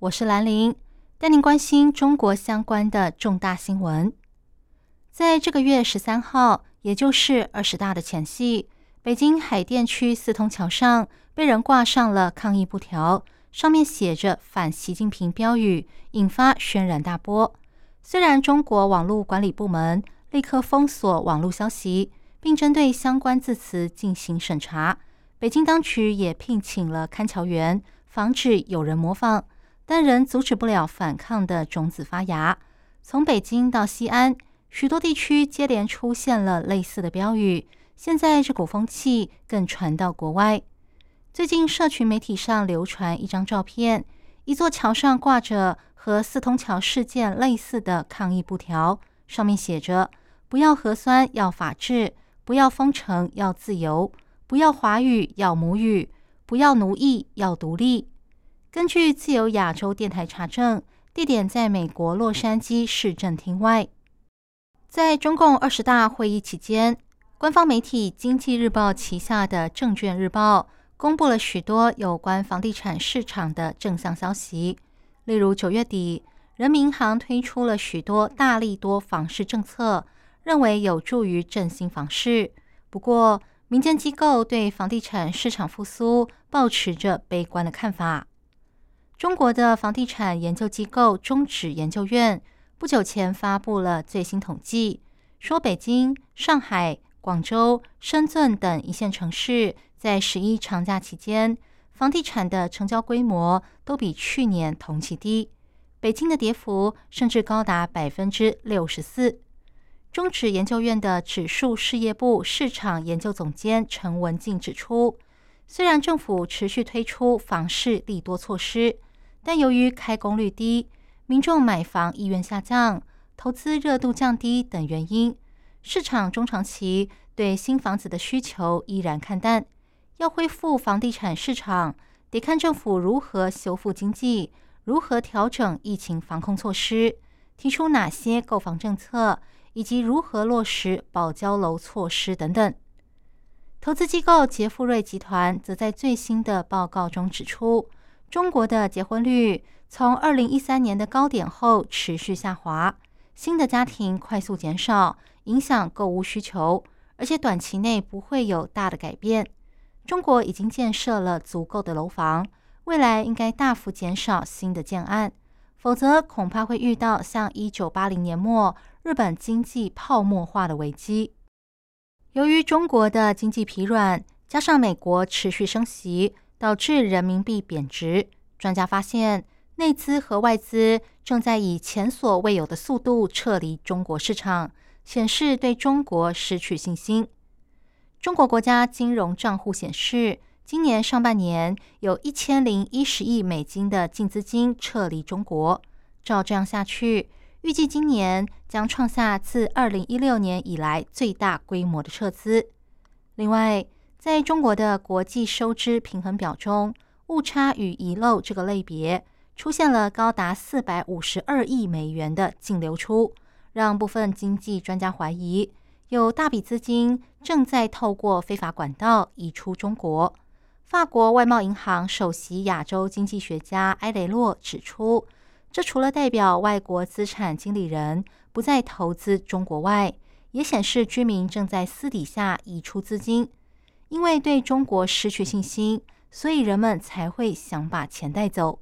我是兰玲，带您关心中国相关的重大新闻。在这个月十三号，也就是二十大的前夕，北京海淀区四通桥上被人挂上了抗议布条，上面写着“反习近平”标语，引发轩然大波。虽然中国网络管理部门立刻封锁网络消息，并针对相关字词进行审查，北京当局也聘请了看桥员，防止有人模仿，但仍阻止不了反抗的种子发芽。从北京到西安。许多地区接连出现了类似的标语，现在这股风气更传到国外。最近，社群媒体上流传一张照片，一座桥上挂着和四通桥事件类似的抗议布条，上面写着：“不要核酸，要法治；不要封城，要自由；不要华语，要母语；不要奴役，要独立。”根据自由亚洲电台查证，地点在美国洛杉矶市政厅外。在中共二十大会议期间，官方媒体《经济日报》旗下的《证券日报》公布了许多有关房地产市场的正向消息。例如，九月底，人民银行推出了许多大力多房市政策，认为有助于振兴房市。不过，民间机构对房地产市场复苏抱持着悲观的看法。中国的房地产研究机构中指研究院。不久前发布了最新统计，说北京、上海、广州、深圳等一线城市在十一长假期间，房地产的成交规模都比去年同期低。北京的跌幅甚至高达百分之六十四。中指研究院的指数事业部市场研究总监陈文静指出，虽然政府持续推出房市利多措施，但由于开工率低。民众买房意愿下降、投资热度降低等原因，市场中长期对新房子的需求依然看淡。要恢复房地产市场，得看政府如何修复经济，如何调整疫情防控措施，提出哪些购房政策，以及如何落实保交楼措施等等。投资机构杰富瑞集团则在最新的报告中指出，中国的结婚率。从二零一三年的高点后持续下滑，新的家庭快速减少，影响购物需求，而且短期内不会有大的改变。中国已经建设了足够的楼房，未来应该大幅减少新的建案，否则恐怕会遇到像一九八零年末日本经济泡沫化的危机。由于中国的经济疲软，加上美国持续升息，导致人民币贬值。专家发现。内资和外资正在以前所未有的速度撤离中国市场，显示对中国失去信心。中国国家金融账户显示，今年上半年有一千零一十亿美金的净资金撤离中国。照这样下去，预计今年将创下自二零一六年以来最大规模的撤资。另外，在中国的国际收支平衡表中，误差与遗漏这个类别。出现了高达四百五十二亿美元的净流出，让部分经济专家怀疑有大笔资金正在透过非法管道移出中国。法国外贸银行首席亚洲经济学家埃雷洛指出，这除了代表外国资产经理人不再投资中国外，也显示居民正在私底下移出资金，因为对中国失去信心，所以人们才会想把钱带走。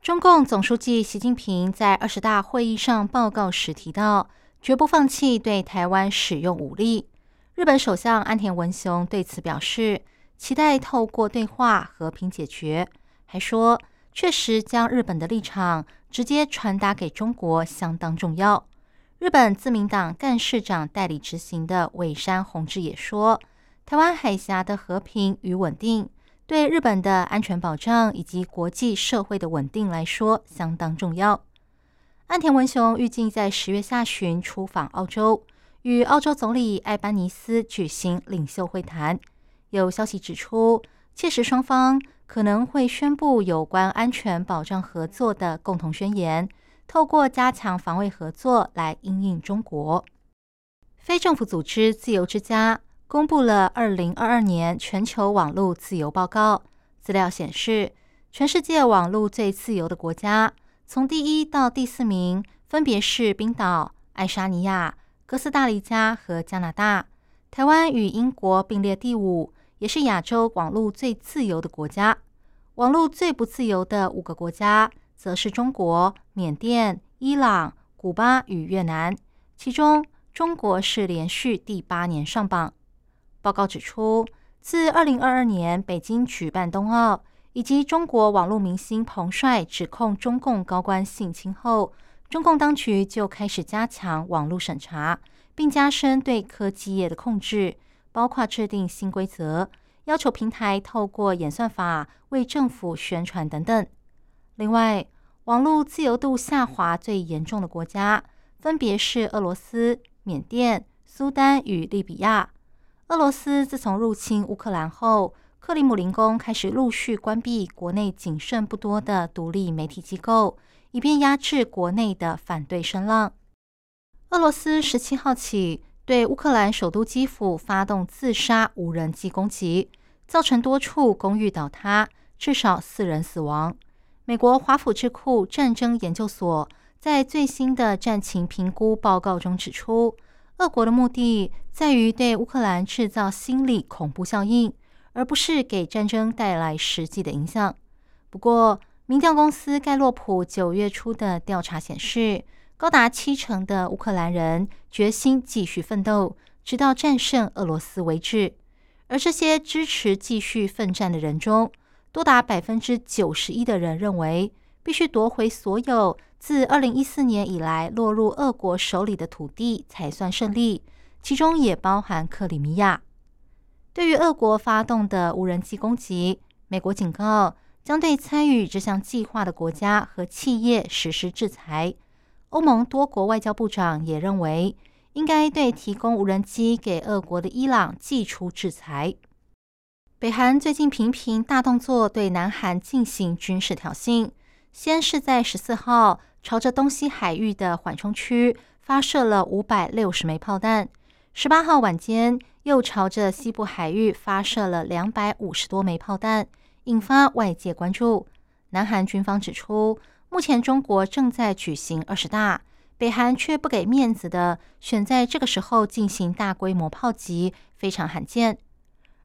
中共总书记习近平在二十大会议上报告时提到，绝不放弃对台湾使用武力。日本首相安田文雄对此表示，期待透过对话和平解决。还说，确实将日本的立场直接传达给中国相当重要。日本自民党干事长代理执行的尾山弘志也说，台湾海峡的和平与稳定对日本的安全保障以及国际社会的稳定来说相当重要。岸田文雄预计在十月下旬出访澳洲，与澳洲总理艾班尼斯举行领袖会谈。有消息指出，届时双方可能会宣布有关安全保障合作的共同宣言，透过加强防卫合作来应应中国。非政府组织自由之家。公布了二零二二年全球网络自由报告。资料显示，全世界网络最自由的国家，从第一到第四名分别是冰岛、爱沙尼亚、哥斯达黎加和加拿大。台湾与英国并列第五，也是亚洲网络最自由的国家。网络最不自由的五个国家，则是中国、缅甸、伊朗、古巴与越南。其中，中国是连续第八年上榜。报告指出，自二零二二年北京举办冬奥，以及中国网络明星彭帅指控中共高官性侵后，中共当局就开始加强网络审查，并加深对科技业的控制，包括制定新规则，要求平台透过演算法为政府宣传等等。另外，网络自由度下滑最严重的国家分别是俄罗斯、缅甸、苏丹与利比亚。俄罗斯自从入侵乌克兰后，克里姆林宫开始陆续关闭国内仅剩不多的独立媒体机构，以便压制国内的反对声浪。俄罗斯十七号起对乌克兰首都基辅发动自杀无人机攻击，造成多处公寓倒塌，至少四人死亡。美国华府智库战争研究所在最新的战情评估报告中指出。俄国的目的在于对乌克兰制造心理恐怖效应，而不是给战争带来实际的影响。不过，民调公司盖洛普九月初的调查显示，高达七成的乌克兰人决心继续奋斗，直到战胜俄罗斯为止。而这些支持继续奋战的人中，多达百分之九十一的人认为。必须夺回所有自二零一四年以来落入俄国手里的土地才算胜利，其中也包含克里米亚。对于俄国发动的无人机攻击，美国警告将对参与这项计划的国家和企业实施制裁。欧盟多国外交部长也认为，应该对提供无人机给俄国的伊朗寄出制裁。北韩最近频频大动作对南韩进行军事挑衅。先是在十四号朝着东西海域的缓冲区发射了五百六十枚炮弹，十八号晚间又朝着西部海域发射了两百五十多枚炮弹，引发外界关注。南韩军方指出，目前中国正在举行二十大，北韩却不给面子的选在这个时候进行大规模炮击，非常罕见。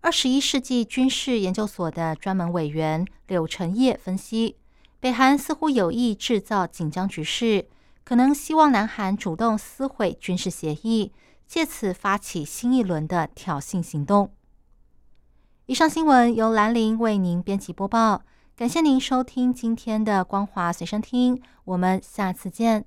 二十一世纪军事研究所的专门委员柳成业分析。北韩似乎有意制造紧张局势，可能希望南韩主动撕毁军事协议，借此发起新一轮的挑衅行动。以上新闻由兰陵为您编辑播报，感谢您收听今天的光华随身听，我们下次见。